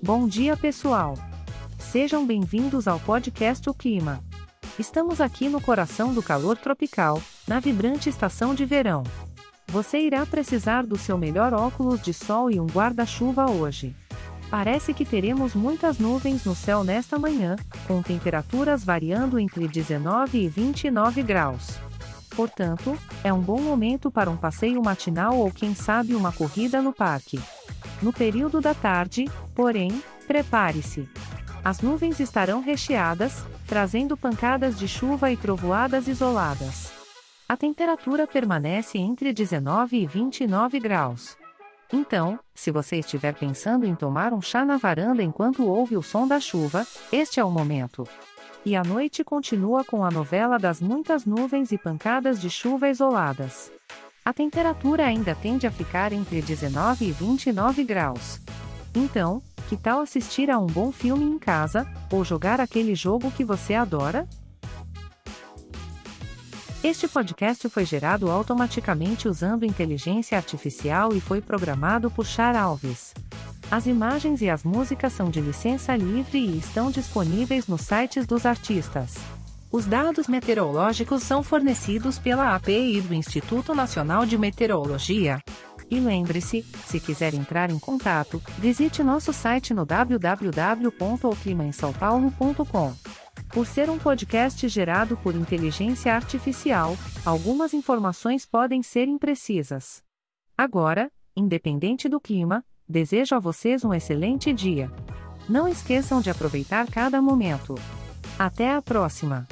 Bom dia, pessoal. Sejam bem-vindos ao podcast O Clima. Estamos aqui no coração do calor tropical, na vibrante estação de verão. Você irá precisar do seu melhor óculos de sol e um guarda-chuva hoje. Parece que teremos muitas nuvens no céu nesta manhã, com temperaturas variando entre 19 e 29 graus. Portanto, é um bom momento para um passeio matinal ou quem sabe uma corrida no parque. No período da tarde, porém, prepare-se. As nuvens estarão recheadas, trazendo pancadas de chuva e trovoadas isoladas. A temperatura permanece entre 19 e 29 graus. Então, se você estiver pensando em tomar um chá na varanda enquanto ouve o som da chuva, este é o momento. E a noite continua com a novela das muitas nuvens e pancadas de chuva isoladas. A temperatura ainda tende a ficar entre 19 e 29 graus. Então, que tal assistir a um bom filme em casa, ou jogar aquele jogo que você adora? Este podcast foi gerado automaticamente usando inteligência artificial e foi programado por Char Alves. As imagens e as músicas são de licença livre e estão disponíveis nos sites dos artistas. Os dados meteorológicos são fornecidos pela API do Instituto Nacional de Meteorologia. E lembre-se, se quiser entrar em contato, visite nosso site no www.oclimaemsaopaulo.com. Por ser um podcast gerado por inteligência artificial, algumas informações podem ser imprecisas. Agora, independente do clima, desejo a vocês um excelente dia. Não esqueçam de aproveitar cada momento. Até a próxima!